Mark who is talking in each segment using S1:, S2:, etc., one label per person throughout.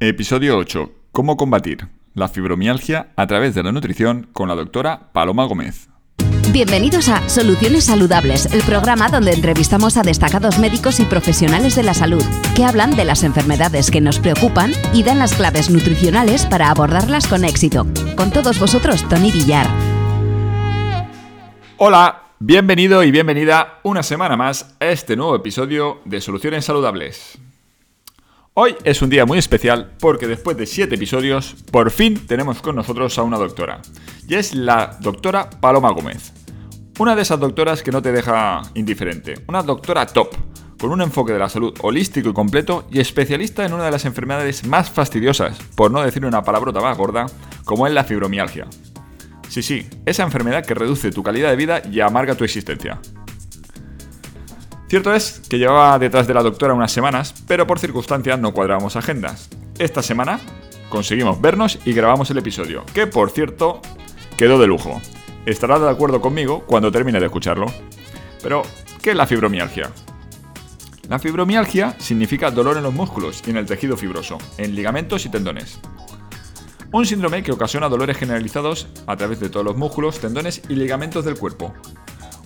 S1: Episodio 8. ¿Cómo combatir la fibromialgia a través de la nutrición con la doctora Paloma Gómez?
S2: Bienvenidos a Soluciones Saludables, el programa donde entrevistamos a destacados médicos y profesionales de la salud que hablan de las enfermedades que nos preocupan y dan las claves nutricionales para abordarlas con éxito. Con todos vosotros, Tony Villar.
S1: Hola, bienvenido y bienvenida una semana más a este nuevo episodio de Soluciones Saludables. Hoy es un día muy especial porque después de 7 episodios, por fin tenemos con nosotros a una doctora. Y es la doctora Paloma Gómez. Una de esas doctoras que no te deja indiferente. Una doctora top, con un enfoque de la salud holístico y completo y especialista en una de las enfermedades más fastidiosas, por no decir una palabrota más gorda, como es la fibromialgia. Sí, sí, esa enfermedad que reduce tu calidad de vida y amarga tu existencia. Cierto es que llevaba detrás de la doctora unas semanas, pero por circunstancias no cuadrábamos agendas. Esta semana conseguimos vernos y grabamos el episodio, que por cierto quedó de lujo. Estará de acuerdo conmigo cuando termine de escucharlo. Pero, ¿qué es la fibromialgia? La fibromialgia significa dolor en los músculos y en el tejido fibroso, en ligamentos y tendones. Un síndrome que ocasiona dolores generalizados a través de todos los músculos, tendones y ligamentos del cuerpo,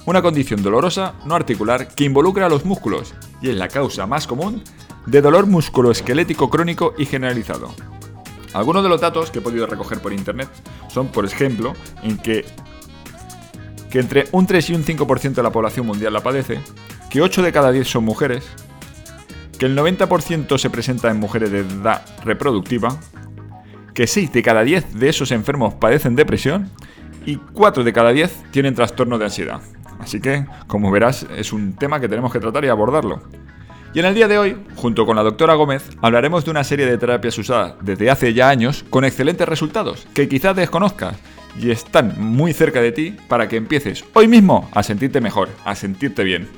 S1: una condición dolorosa no articular que involucra a los músculos y es la causa más común de dolor musculoesquelético crónico y generalizado. Algunos de los datos que he podido recoger por internet son, por ejemplo, en que, que entre un 3 y un 5% de la población mundial la padece, que 8 de cada 10 son mujeres, que el 90% se presenta en mujeres de edad reproductiva, que 6 de cada 10 de esos enfermos padecen depresión y 4 de cada 10 tienen trastorno de ansiedad. Así que, como verás, es un tema que tenemos que tratar y abordarlo. Y en el día de hoy, junto con la doctora Gómez, hablaremos de una serie de terapias usadas desde hace ya años con excelentes resultados que quizás desconozcas y están muy cerca de ti para que empieces hoy mismo a sentirte mejor, a sentirte bien.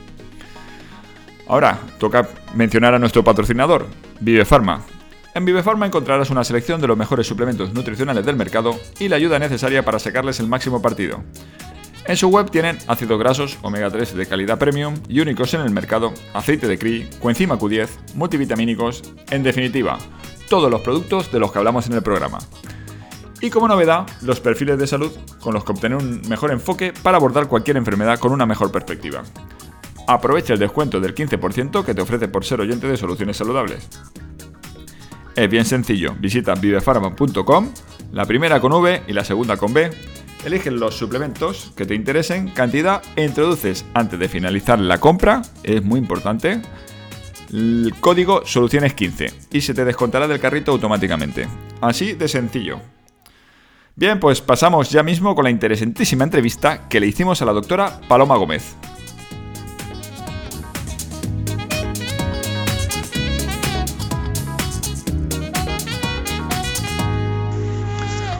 S1: Ahora, toca mencionar a nuestro patrocinador, Vive Pharma. En Vive Pharma encontrarás una selección de los mejores suplementos nutricionales del mercado y la ayuda necesaria para sacarles el máximo partido. En su web tienen ácidos grasos omega 3 de calidad premium y únicos en el mercado, aceite de CRI, coenzima Q10, multivitamínicos, en definitiva, todos los productos de los que hablamos en el programa. Y como novedad, los perfiles de salud con los que obtener un mejor enfoque para abordar cualquier enfermedad con una mejor perspectiva. Aprovecha el descuento del 15% que te ofrece por ser oyente de soluciones saludables. Es bien sencillo, visita vivefarma.com, la primera con V y la segunda con B, Eliges los suplementos que te interesen, cantidad e introduces antes de finalizar la compra, es muy importante, el código soluciones15 y se te descontará del carrito automáticamente. Así de sencillo. Bien, pues pasamos ya mismo con la interesantísima entrevista que le hicimos a la doctora Paloma Gómez.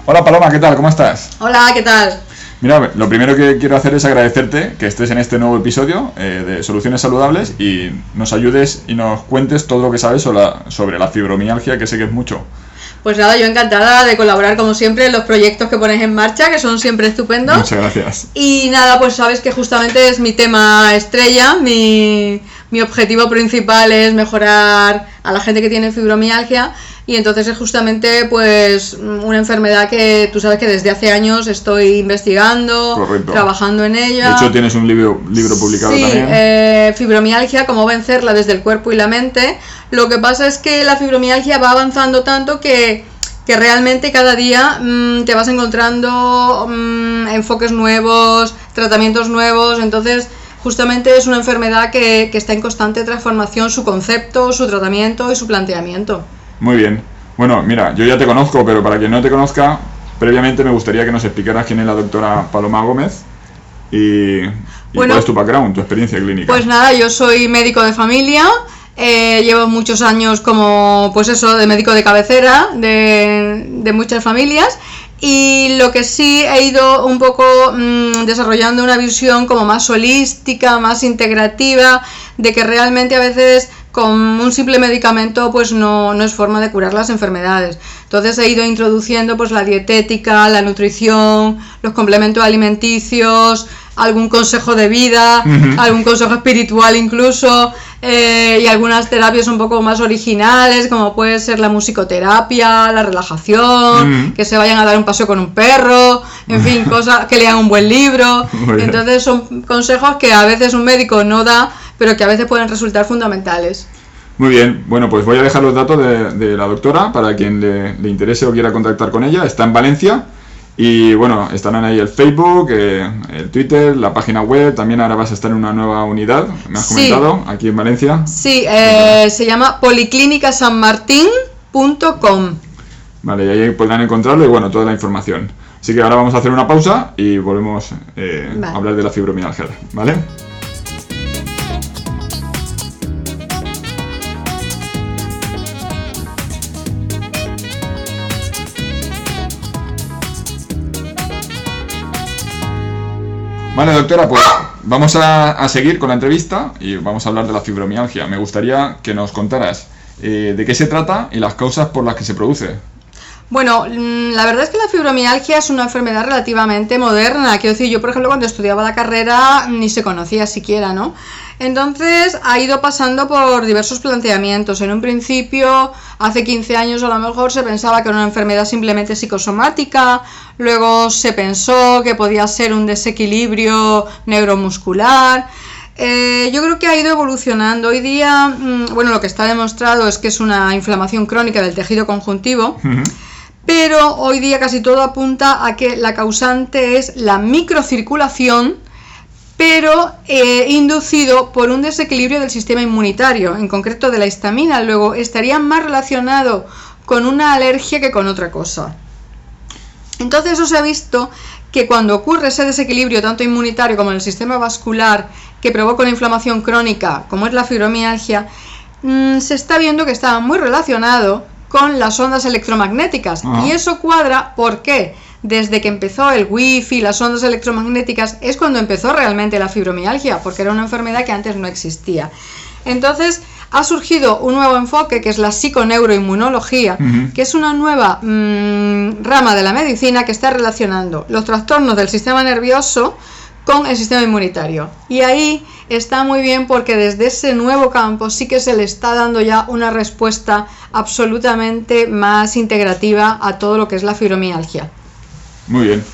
S1: Hola Paloma, ¿qué tal? ¿Cómo estás?
S3: Hola, ¿qué tal?
S1: Mira, lo primero que quiero hacer es agradecerte que estés en este nuevo episodio eh, de Soluciones Saludables y nos ayudes y nos cuentes todo lo que sabes sobre la, sobre la fibromialgia, que sé que es mucho.
S3: Pues nada, yo encantada de colaborar como siempre en los proyectos que pones en marcha, que son siempre estupendos.
S1: Muchas gracias.
S3: Y nada, pues sabes que justamente es mi tema estrella, mi, mi objetivo principal es mejorar a la gente que tiene fibromialgia y entonces es justamente pues una enfermedad que tú sabes que desde hace años estoy investigando, trabajando en ella.
S1: De hecho tienes un libro, libro publicado
S3: sí,
S1: también.
S3: Eh, fibromialgia, cómo vencerla desde el cuerpo y la mente. Lo que pasa es que la fibromialgia va avanzando tanto que, que realmente cada día mmm, te vas encontrando mmm, enfoques nuevos, tratamientos nuevos, entonces justamente es una enfermedad que, que está en constante transformación, su concepto, su tratamiento y su planteamiento.
S1: Muy bien. Bueno, mira, yo ya te conozco, pero para quien no te conozca, previamente me gustaría que nos explicaras quién es la doctora Paloma Gómez y, y
S3: Bueno,
S1: cuál es tu background, tu experiencia clínica.
S3: Pues nada, yo soy médico de familia, eh, llevo muchos años como, pues eso, de médico de cabecera de, de muchas familias y lo que sí he ido un poco mmm, desarrollando una visión como más holística, más integrativa, de que realmente a veces con un simple medicamento pues no, no, es forma de curar las enfermedades. Entonces he ido introduciendo pues la dietética, la nutrición, los complementos alimenticios, algún consejo de vida, algún consejo espiritual incluso, eh, y algunas terapias un poco más originales, como puede ser la musicoterapia, la relajación, que se vayan a dar un paseo con un perro, en fin, cosas, que lean un buen libro. Entonces son consejos que a veces un médico no da, pero que a veces pueden resultar fundamentales.
S1: Muy bien, bueno, pues voy a dejar los datos de, la doctora para quien le, le, interese o quiera contactar con ella. Está en Valencia y bueno, estarán ahí el Facebook, eh, el Twitter, la página web. También ahora vas a estar en una nueva unidad, me has comentado, aquí en Valencia.
S3: Sí, eh, se llama policlinicasanmartin.com.
S1: Vale, y ahí podrán encontrarlo y bueno, toda la información. Así que ahora vamos a hacer una pausa y volvemos eh, a hablar de la fibromialgia, ¿vale? Vale, doctora, pues vamos a, seguir con la entrevista y vamos a hablar de la fibromialgia. Me gustaría que nos contaras eh, de qué se trata y las causas por las que se produce.
S3: Bueno, mm, la verdad es que la fibromialgia es una enfermedad relativamente moderna. Quiero decir, yo por ejemplo cuando estudiaba la carrera ni se conocía siquiera, ¿no? Entonces ha ido pasando por diversos planteamientos. En un principio, hace 15 años a lo mejor se pensaba que era una enfermedad simplemente psicosomática, luego se pensó que podía ser un desequilibrio neuromuscular. Eh, yo creo que ha ido evolucionando. Hoy día, mm, bueno, lo que está demostrado es que es una inflamación crónica del tejido conjuntivo. Pero hoy día casi todo apunta a que la causante es la microcirculación pero eh, inducido por un desequilibrio del sistema inmunitario, en concreto de la histamina. Luego estaría más relacionado con una alergia que con otra cosa. Entonces eso se ha visto que cuando ocurre ese desequilibrio tanto inmunitario como en el sistema vascular que provoca una inflamación crónica, como es la fibromialgia, mm, se está viendo que está muy relacionado con las ondas electromagnéticas. Y eso cuadra, ¿por qué? desde que empezó el wifi, las ondas electromagnéticas, es cuando empezó realmente la fibromialgia, porque era una enfermedad que antes no existía. Entonces, ha surgido un nuevo enfoque que es la psiconeuroinmunología, que es una nueva mm, rama de la medicina que está relacionando los trastornos del sistema nervioso con el sistema inmunitario. Y ahí está muy bien porque desde ese nuevo campo sí que se le está dando ya una respuesta absolutamente más integrativa a todo lo que es la fibromialgia.
S1: Muy bien.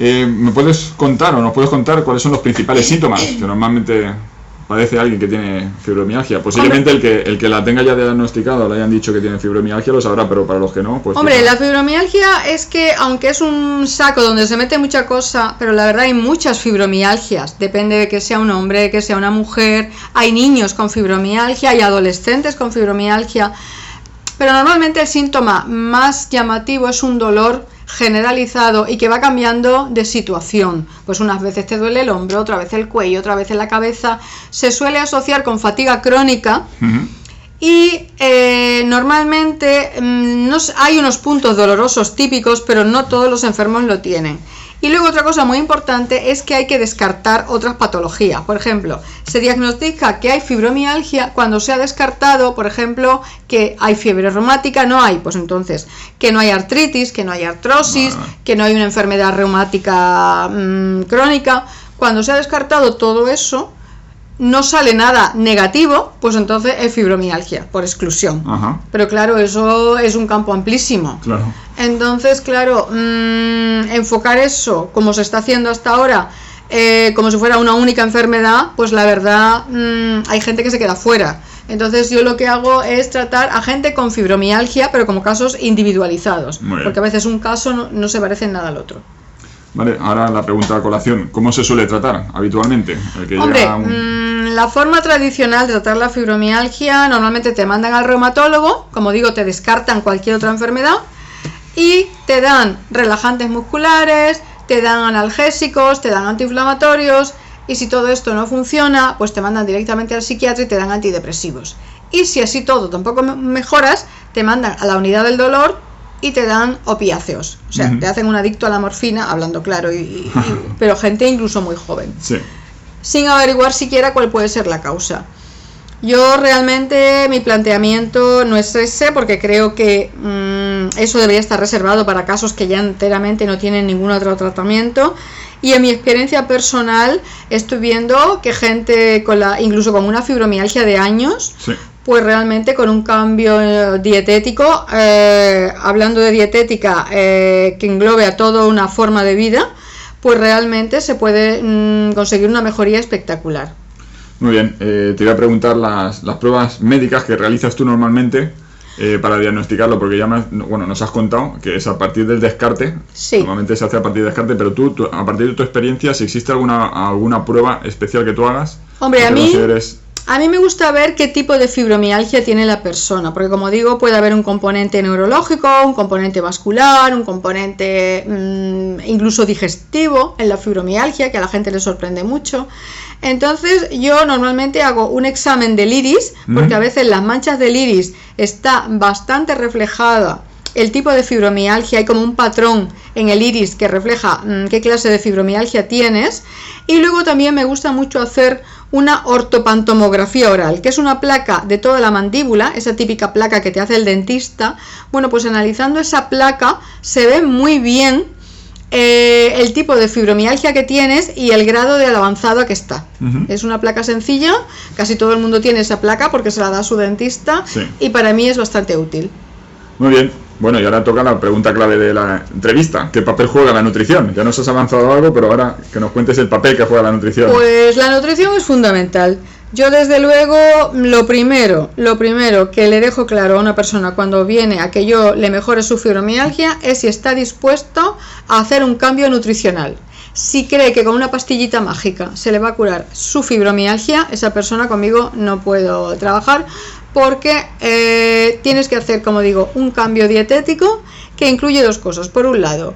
S1: Eh, ¿Me puedes contar o nos puedes contar cuáles son los principales síntomas que normalmente padece alguien que tiene fibromialgia? Posiblemente el que, el que la tenga ya diagnosticado, le hayan dicho que tiene fibromialgia, lo sabrá, pero para los que no, pues...
S3: Hombre, la fibromialgia es que, aunque es un saco donde se mete mucha cosa, pero la verdad hay muchas fibromialgias. Depende de que sea un hombre, que sea una mujer. Hay niños con fibromialgia, hay adolescentes con fibromialgia. Pero normalmente el síntoma más llamativo es un dolor generalizado y que va cambiando de situación. Pues unas veces te duele el hombro, otra vez el cuello, otra vez en la cabeza. Se suele asociar con fatiga crónica. Y eh, normalmente mm, no, hay unos puntos dolorosos típicos, pero no todos los enfermos lo tienen. Y luego otra cosa muy importante es que hay que descartar otras patologías. Por ejemplo, se diagnostica que hay fibromialgia cuando se ha descartado, por ejemplo, que hay fiebre reumática, no hay. Pues entonces, que no hay artritis, que no hay artrosis, que no hay una enfermedad reumática mm, crónica. Cuando se ha descartado todo eso, no sale nada negativo, pues entonces es fibromialgia, por exclusión. Pero claro, eso es un campo amplísimo. Entonces, claro, mm, enfocar eso, como se está haciendo hasta ahora, eh, como si fuera una única enfermedad, pues la verdad mm, hay gente que se queda fuera. Entonces yo lo que hago es tratar a gente con fibromialgia, pero como casos individualizados, porque a veces un caso no, no se parece en nada al otro.
S1: Vale, ahora la pregunta de colación. ¿Cómo se suele tratar habitualmente?
S3: Mm, la forma tradicional de tratar la fibromialgia normalmente te mandan al reumatólogo, como digo, te descartan cualquier otra enfermedad y te dan relajantes musculares, te dan analgésicos, te dan antiinflamatorios y si todo esto no funciona, pues te mandan directamente al psiquiatra y te dan antidepresivos. Y si así todo tampoco mejoras, te mandan a la unidad del dolor y te dan opiáceos. O sea, te hacen un adicto a la morfina, hablando claro, y, pero gente incluso muy joven. Sin averiguar siquiera cuál puede ser la causa. Yo realmente mi planteamiento no es ese porque creo que mm, eso debería estar reservado para casos que ya enteramente no tienen ningún otro tratamiento. Y en mi experiencia personal estoy viendo que gente con la, incluso con una fibromialgia de años,
S1: Sí.
S3: Pues realmente con un cambio eh, dietético, eh, hablando de dietética eh, que englobe a toda una forma de vida, pues realmente se puede mm, conseguir una mejoría espectacular.
S1: Muy bien, eh, te iba a preguntar las, las pruebas médicas que realizas tú normalmente para diagnosticarlo, porque ya me has- bueno, nos has contado que es a partir del descarte.
S3: Sí.
S1: Normalmente se hace a partir del descarte, pero tú, tú, a partir de tu experiencia, si existe alguna, alguna prueba especial que tú hagas.
S3: Hombre, a mí-
S1: consideres-
S3: A mí me gusta ver qué tipo de fibromialgia tiene la persona, porque como digo, puede haber un componente neurológico, un componente vascular, un componente mm, incluso digestivo en la fibromialgia, que a la gente le sorprende mucho. Entonces yo normalmente hago un examen del iris, porque
S1: Ujú.
S3: a veces las manchas del iris está bastante reflejada el tipo de fibromialgia, hay como un patrón en el iris que refleja mm, qué clase de fibromialgia tienes. Y luego también me gusta mucho hacer una ortopantomografía oral, que es una placa de toda la mandíbula, esa típica placa que te hace el dentista. Bueno, pues analizando esa placa se ve muy bien eh, el tipo de fibromialgia que tienes y el grado de avanzado que está. Es una placa sencilla, casi todo el mundo tiene esa placa porque se la da su dentista
S1: Sí.
S3: y para mí es bastante útil.
S1: Muy bien. Bueno, y ahora toca la pregunta clave de la entrevista. ¿Qué papel juega la nutrición? Ya nos has avanzado algo, pero ahora que nos cuentes el papel que juega la nutrición.
S3: Pues la nutrición es fundamental. Yo desde luego lo primero, lo primero que le dejo claro a una persona cuando viene a que yo le mejore su fibromialgia es si está dispuesto a hacer un cambio nutricional. Si cree que con una pastillita mágica se le va a curar su fibromialgia, esa persona conmigo no puedo trabajar porque eh, tienes que hacer, como digo, un cambio dietético que incluye dos cosas. Por un lado,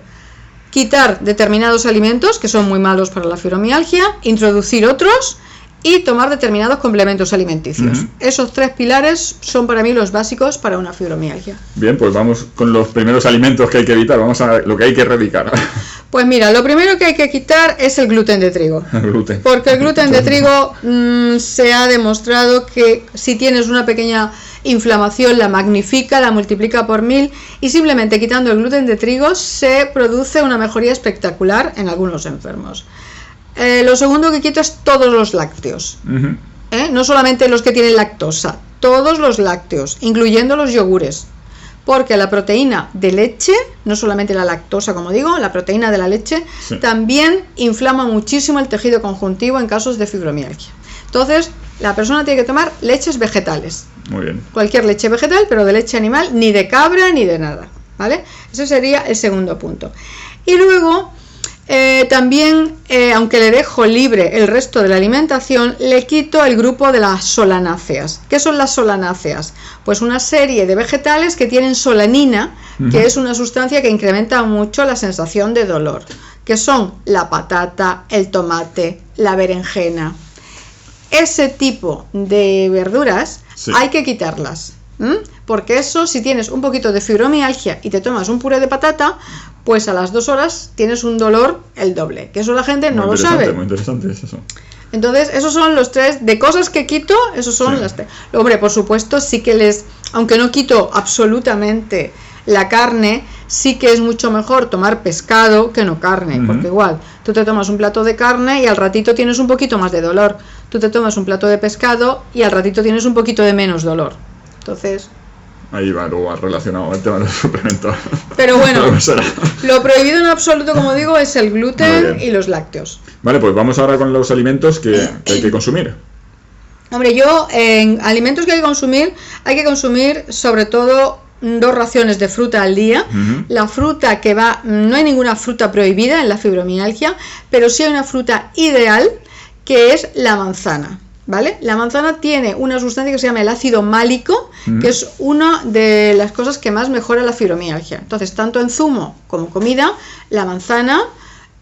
S3: quitar determinados alimentos que son muy malos para la fibromialgia, introducir otros y tomar determinados complementos alimenticios. Esos tres pilares son para mí los básicos para una fibromialgia.
S1: Bien, pues vamos con los primeros alimentos que hay que evitar. Vamos a lo que hay que erradicar.
S3: Pues mira, lo primero que hay que quitar es el gluten de trigo.
S1: El gluten.
S3: Porque el gluten de trigo mm, se ha demostrado que si tienes una pequeña inflamación la magnifica, la multiplica por mil y simplemente quitando el gluten de trigo se produce una mejoría espectacular en algunos enfermos. Eh, lo segundo que quito es todos los lácteos. ¿eh? no solamente los que tienen lactosa, todos los lácteos, incluyendo los yogures. Porque la proteína de leche, no solamente la lactosa, como digo, la proteína de la leche,
S1: Sí.
S3: también inflama muchísimo el tejido conjuntivo en casos de fibromialgia. Entonces, la persona tiene que tomar leches vegetales,
S1: Muy bien.
S3: cualquier leche vegetal, pero de leche animal, ni de cabra ni de nada. ¿Vale? Ese sería el segundo punto. Y luego, eh, también, eh, aunque le dejo libre el resto de la alimentación, le quito el grupo de las solanáceas. ¿Qué son las solanáceas? Pues una serie de vegetales que tienen solanina, que es una sustancia que incrementa mucho la sensación de dolor, que son la patata, el tomate, la berenjena. Ese tipo de verduras
S1: Sí.
S3: hay que quitarlas. Porque eso, si tienes un poquito de fibromialgia y te tomas un puré de patata, pues a las dos horas tienes un dolor el doble. Que eso la gente no lo sabe.
S1: Muy interesante es eso.
S3: Entonces, esos son los tres de cosas que quito, esos son
S1: Sí.
S3: las tres. Hombre, por supuesto, sí que les, aunque no quito absolutamente la carne, sí que es mucho mejor tomar pescado que no carne, porque igual, tú te tomas un plato de carne y al ratito tienes un poquito más de dolor. Tú te tomas un plato de pescado y al ratito tienes un poquito de menos dolor. Entonces,
S1: Ahí va luego relacionado el tema de los suplementos.
S3: pero bueno, lo prohibido en absoluto, como digo, es el gluten y los lácteos.
S1: Vale, pues vamos ahora con los alimentos que, que hay que consumir.
S3: Hombre, yo en alimentos que hay que consumir, hay que consumir sobre todo dos raciones de fruta al día. La fruta que va, no hay ninguna fruta prohibida en la fibromialgia, pero sí hay una fruta ideal que es la manzana. ¿Vale? La manzana tiene una sustancia que se llama el ácido málico,
S1: Ujú.
S3: que es una de las cosas que más mejora la fibromialgia. Entonces, tanto en zumo como comida, la manzana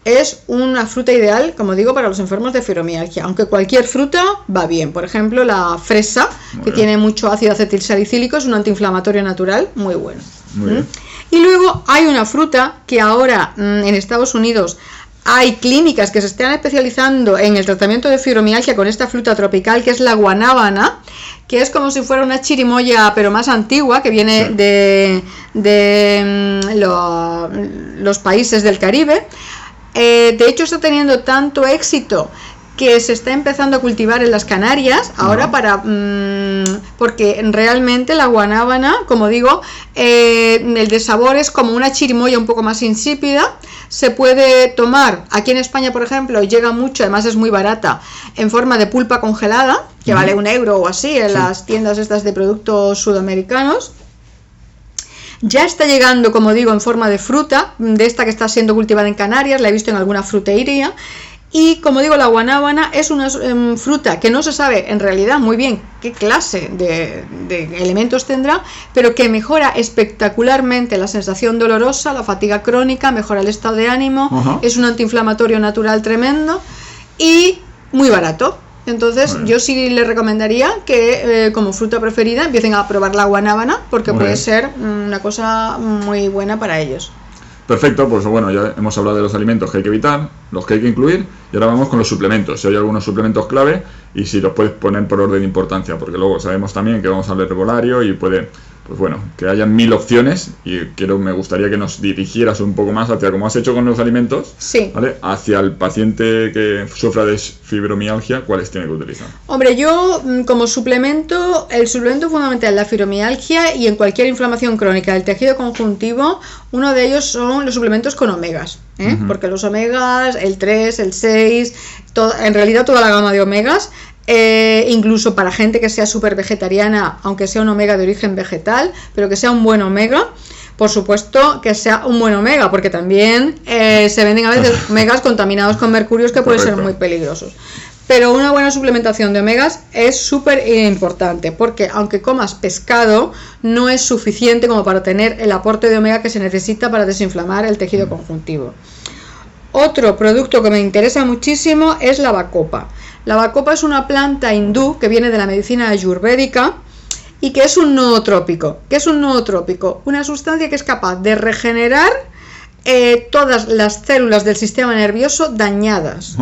S3: es una fruta ideal, como digo, para los enfermos de fibromialgia, aunque cualquier fruta va bien. Por ejemplo, la fresa,
S1: Muy
S3: que
S1: bien.
S3: tiene mucho ácido acetilsalicílico, es un antiinflamatorio natural muy bueno.
S1: Muy
S3: ¿Mm? Y luego hay una fruta que ahora mm, en Estados Unidos hay clínicas que se están especializando en el tratamiento de fibromialgia con esta fruta tropical que es la guanábana, que es como si fuera una chirimoya pero más antigua que viene
S1: Sí.
S3: de, de, mm, lo- los países del Caribe. Eh, de hecho está teniendo tanto éxito que se está empezando a cultivar en las Canarias ahora para mm, porque realmente la guanábana como digo eh, el de sabor es como una chirimoya un poco más insípida se puede tomar aquí en España por ejemplo llega mucho además es muy barata en forma de pulpa congelada que vale un euro o así en
S1: Sí.
S3: las tiendas estas de productos sudamericanos ya está llegando, como digo, en forma de fruta, de esta que está siendo cultivada en Canarias, la he visto en alguna frutería. Y como digo, la guanábana es una em, fruta que no se sabe en realidad muy bien qué clase de, de elementos tendrá, pero que mejora espectacularmente la sensación dolorosa, la fatiga crónica, mejora el estado de ánimo, es un antiinflamatorio natural tremendo y muy barato. Entonces, yo sí le recomendaría que eh, como fruta preferida empiecen a probar la guanábana porque
S1: Muy
S3: puede
S1: bien.
S3: ser una cosa muy buena para ellos.
S1: Perfecto, pues bueno, ya hemos hablado de los alimentos que hay que evitar, los que hay que incluir, y ahora vamos con los suplementos. Si hay algunos suplementos clave y si los puedes poner por orden de importancia, porque luego sabemos también que vamos a hablar de herbolario y puede, pues bueno, que haya mil opciones y quiero, me gustaría que nos dirigieras un poco más hacia, como has hecho con los alimentos,
S3: Sí.
S1: ¿vale? Hacia el paciente que sufra de fibromialgia, cuáles tiene que utilizar.
S3: Hombre, yo mm, como suplemento, el suplemento fundamental en la fibromialgia y en cualquier inflamación crónica del tejido conjuntivo, uno de ellos son los suplementos con omegas, ¿eh? Porque los omegas, el 3, el 6, to- en realidad toda la gama de omegas, eh, incluso para gente que sea súper vegetariana, aunque sea un omega de origen vegetal, pero que sea un buen omega. Por supuesto que sea un buen omega, porque también eh, se venden a veces omegas contaminados con mercurios que pueden ser muy peligrosos. Pero una buena suplementación de omegas es súper importante porque aunque comas pescado no es suficiente como para tener el aporte de omega que se necesita para desinflamar el tejido conjuntivo. Otro producto que me interesa muchísimo es la bacopa. La bacopa es una planta hindú que viene de la medicina ayurvédica y que es un nootrópico. ¿Qué es un nootrópico? Una sustancia que es capaz de regenerar eh, todas las células del sistema nervioso dañadas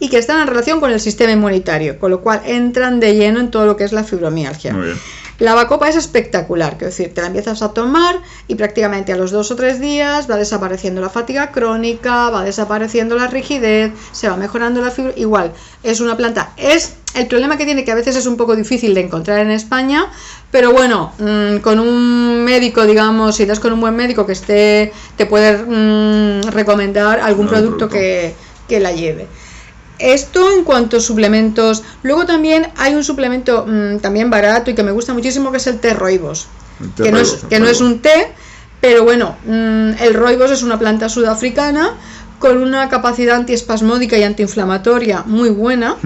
S3: y que están en relación con el sistema inmunitario, con lo cual entran de lleno en todo lo que es la fibromialgia.
S1: Muy bien.
S3: La bacopa es espectacular, quiero decir, te la empiezas a tomar y prácticamente a los dos o tres días va desapareciendo la fatiga crónica, va desapareciendo la rigidez, se va mejorando la fibra. Igual, es una planta. Es el problema que tiene que a veces es un poco difícil de encontrar en España, pero bueno, mm, con un médico, digamos, si das con un buen médico que esté, te puede mm, recomendar algún producto
S1: producto.
S3: que, que la lleve. Esto en cuanto a suplementos. Luego también hay un suplemento mm, también barato y que me gusta muchísimo que es el té roibos.
S1: El té
S3: Que, no es, que no es un té, pero bueno, mm, el roibos es una planta sudafricana con una capacidad antiespasmódica y antiinflamatoria muy buena.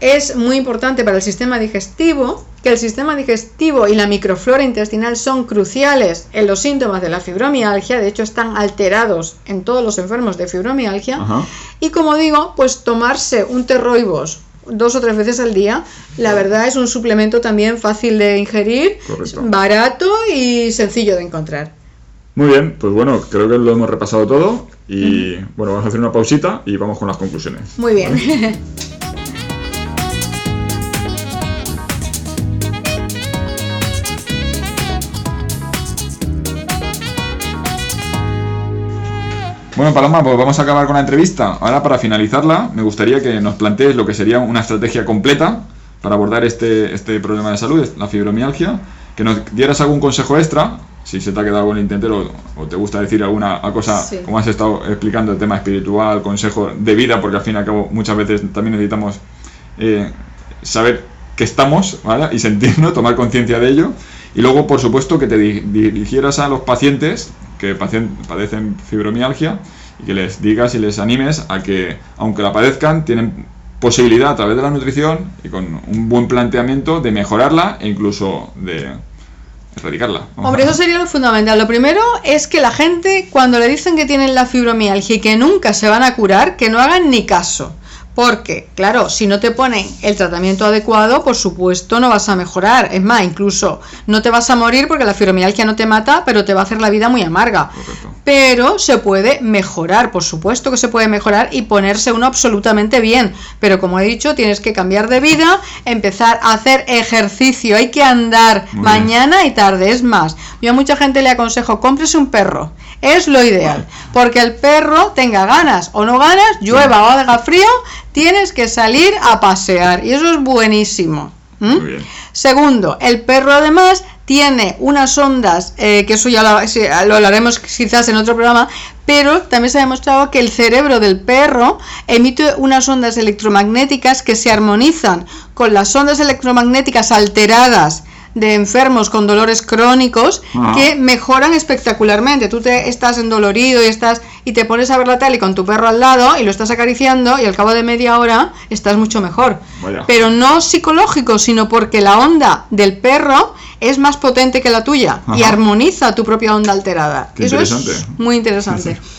S3: Es muy importante para el sistema digestivo, que el sistema digestivo y la microflora intestinal son cruciales en los síntomas de la fibromialgia, de hecho están alterados en todos los enfermos de fibromialgia.
S1: Ajá.
S3: Y como digo, pues tomarse un terroibos dos o tres veces al día, la verdad es un suplemento también fácil de ingerir,
S1: Correcto.
S3: barato y sencillo de encontrar.
S1: Muy bien, pues bueno, creo que lo hemos repasado todo y bueno, vamos a hacer una pausita y vamos con las conclusiones.
S3: Muy bien.
S1: Bueno, Paloma, pues vamos a acabar con la entrevista. Ahora, para finalizarla, me gustaría que nos plantees lo que sería una estrategia completa para abordar este, este problema de salud, la fibromialgia, que nos dieras algún consejo extra, si se te ha quedado algo en el tintero o te gusta decir alguna cosa,
S3: Sí.
S1: como has estado explicando, el tema espiritual, consejo de vida, porque al fin y al cabo muchas veces también necesitamos eh, saber que estamos ¿vale? y sentirnos, tomar conciencia de ello. Y luego, por supuesto, que te di- dirigieras a los pacientes que padecen fibromialgia y que les digas y les animes a que, aunque la padezcan, tienen posibilidad a través de la nutrición y con un buen planteamiento de mejorarla e incluso de erradicarla. Vamos
S3: Hombre, eso sería lo fundamental. Lo primero es que la gente, cuando le dicen que tienen la fibromialgia y que nunca se van a curar, que no hagan ni caso. Porque, claro, si no te ponen el tratamiento adecuado, por supuesto no vas a mejorar. Es más, incluso no te vas a morir porque la fibromialgia no te mata, pero te va a hacer la vida muy amarga.
S1: Correcto.
S3: pero se puede mejorar, por supuesto que se puede mejorar y ponerse uno absolutamente bien. Pero como he dicho, tienes que cambiar de vida, empezar a hacer ejercicio, hay que andar
S1: Muy
S3: mañana y tarde. Es más, yo a mucha gente le aconsejo, cómprese un perro. Es lo ideal, porque el perro tenga ganas o no ganas, llueva o haga frío, tienes que salir a pasear y eso es buenísimo. ¿m?
S1: Muy bien.
S3: Segundo, el perro además tiene unas ondas, eh, que eso ya lo, lo hablaremos quizás en otro programa, pero también se ha demostrado que el cerebro del perro emite unas ondas electromagnéticas que se armonizan con las ondas electromagnéticas alteradas de enfermos con dolores crónicos
S1: Ah.
S3: que mejoran espectacularmente. Tú te estás endolorido y estás y te pones a ver la tele con tu perro al lado y lo estás acariciando y al cabo de media hora estás mucho mejor.
S1: Vaya.
S3: Pero no psicológico, sino porque la onda del perro es más potente que la tuya y armoniza tu propia onda alterada.
S1: Qué
S3: Eso es
S1: interesante.
S3: muy interesante.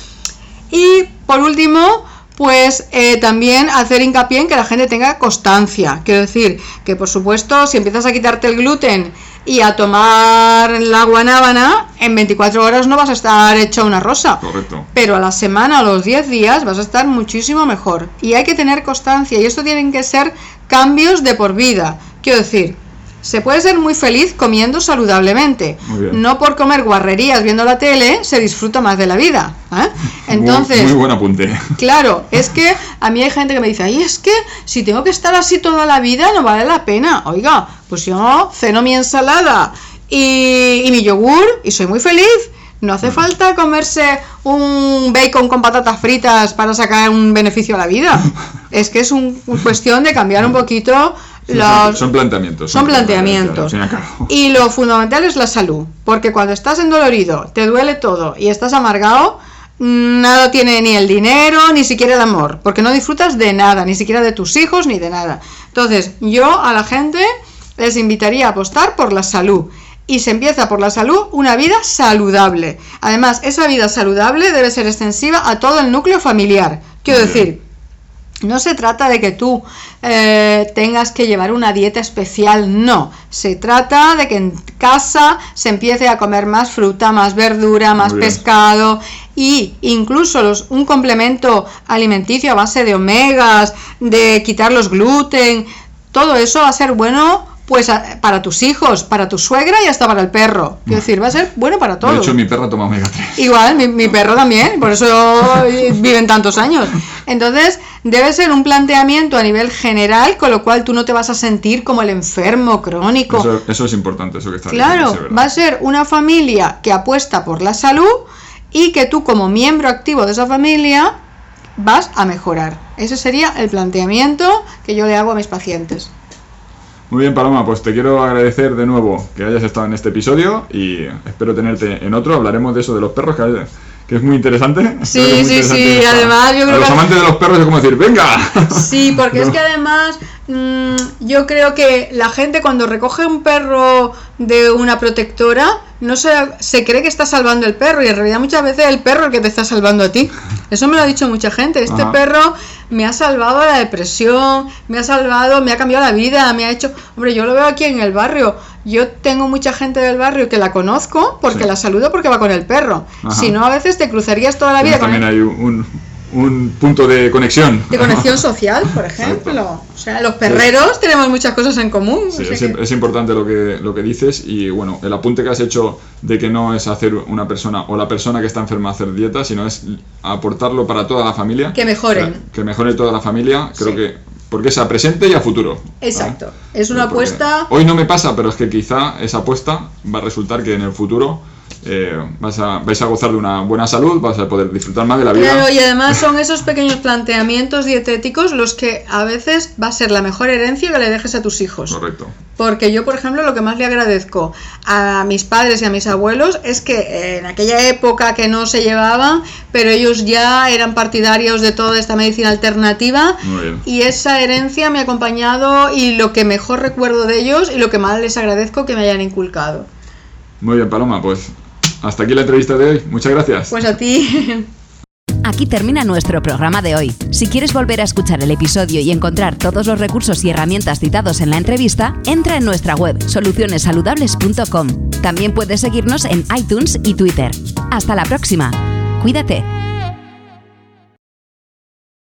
S3: Y por último, pues eh, también hacer hincapié en que la gente tenga constancia. Quiero decir que, por supuesto, si empiezas a quitarte el gluten y a tomar la guanábana, en 24 horas no vas a estar hecho una rosa.
S1: Correcto.
S3: Pero a la semana o los 10 días vas a estar muchísimo mejor. Y hay que tener constancia. Y esto tienen que ser cambios de por vida. Quiero decir, se puede ser muy feliz comiendo saludablemente. No por comer guarrerías viendo la tele se disfruta más de la vida. ¿eh? Entonces,
S1: Muy, muy buen apunte.
S3: Claro, es que a mí hay gente que me dice, ay, es que si tengo que estar así toda la vida no vale la pena. Oiga, pues yo ceno mi ensalada y, y mi yogur y soy muy feliz. No hace falta comerse un bacon con patatas fritas para sacar un beneficio a la vida. Es que es un, un cuestión de cambiar un poquito los,
S1: son, planteamientos.
S3: son planteamientos.
S1: fin y
S3: lo fundamental es la salud, porque cuando estás endolorido, te duele todo y estás amargado, nada tiene ni el dinero, ni siquiera el amor, porque no disfrutas de nada, ni siquiera de tus hijos, ni de nada. Entonces, yo a la gente les invitaría a apostar por la salud. Y se empieza por la salud, una vida saludable. Además, esa vida saludable debe ser extensiva a todo el núcleo familiar. Quiero decir, no se trata de que tú eh, tengas que llevar una dieta especial, no. Se trata de que en casa se empiece a comer más fruta, más verdura, más pescado y incluso los, un complemento alimenticio a base de omegas, de quitar los gluten. Todo eso va a ser bueno pues a- para tus hijos, para tu suegra y hasta para el perro. Quiero decir, va a ser bueno para
S1: De
S3: todos.
S1: hecho, mi perra toma omega 3.
S3: Igual, mi, mi perro también, por eso viven tantos años. Entonces, debe ser un planteamiento a nivel general, con lo cual tú no te vas a sentir como el enfermo crónico.
S1: Eso, eso es importante, eso que está
S3: claro,
S1: diciendo,
S3: va a ser una familia que apuesta por la salud y que tú como miembro activo de esa familia vas a mejorar. Ese sería el planteamiento que yo le hago a mis pacientes.
S1: Muy bien, Paloma, pues te quiero agradecer de nuevo que hayas estado en este episodio y espero tenerte en otro. Hablaremos de eso de los perros, que, que es muy interesante.
S3: Sí,
S1: muy
S3: sí,
S1: interesante
S3: sí, además yo
S1: a
S3: creo
S1: los
S3: que-
S1: amantes de los perros es como decir, ¡venga!
S3: Sí, porque es que además mm, yo creo que la gente cuando recoge un perro de una protectora no se, se cree que está salvando el perro y en realidad muchas veces es el perro el que te está salvando a ti. Eso me lo ha dicho mucha gente. Este
S1: Ajá.
S3: perro me ha salvado la depresión, me ha salvado, me ha cambiado la vida, me ha hecho... Hombre, yo lo veo aquí en el barrio. Yo tengo mucha gente del barrio que la conozco porque
S1: Sí.
S3: la saludo porque va con el perro. Si no, a veces te cruzarías toda la vida con
S1: también
S3: el-
S1: hay un, un punto de conexión.
S3: de conexión social, por ejemplo. O sea, los perreros tenemos muchas cosas en común.
S1: Sí, es,
S3: que-
S1: es importante lo que, lo que dices y bueno, el apunte que has hecho de que no es hacer una persona o la persona que está enferma hacer dieta, sino es aportarlo para toda la familia.
S3: Que mejoren.
S1: Que, que mejore toda la familia, creo
S3: Sí.
S1: que porque es a presente y a futuro.
S3: Exacto.
S1: ¿vale?
S3: Es una
S1: Porque
S3: apuesta.
S1: Hoy no me pasa, pero es que quizá esa apuesta va a resultar que en el futuro eh, vas a, vais a gozar de una buena salud, vas a poder disfrutar más de la vida.
S3: Claro, y además son esos pequeños planteamientos dietéticos los que a veces va a ser la mejor herencia que le dejes a tus hijos.
S1: Correcto.
S3: Porque yo, por ejemplo, lo que más le agradezco a mis padres y a mis abuelos es que en aquella época que no se llevaban, pero ellos ya eran partidarios de toda esta medicina alternativa
S1: Muy bien.
S3: y esa herencia me ha acompañado y lo que mejor recuerdo de ellos y lo que más les agradezco que me hayan inculcado.
S1: Muy bien, Paloma, pues hasta aquí la entrevista de hoy. Muchas gracias.
S3: Pues a ti.
S2: Aquí termina nuestro programa de hoy. Si quieres volver a escuchar el episodio y encontrar todos los recursos y herramientas citados en la entrevista, entra en nuestra web solucionesaludables.com. También puedes seguirnos en iTunes y Twitter. Hasta la próxima. Cuídate.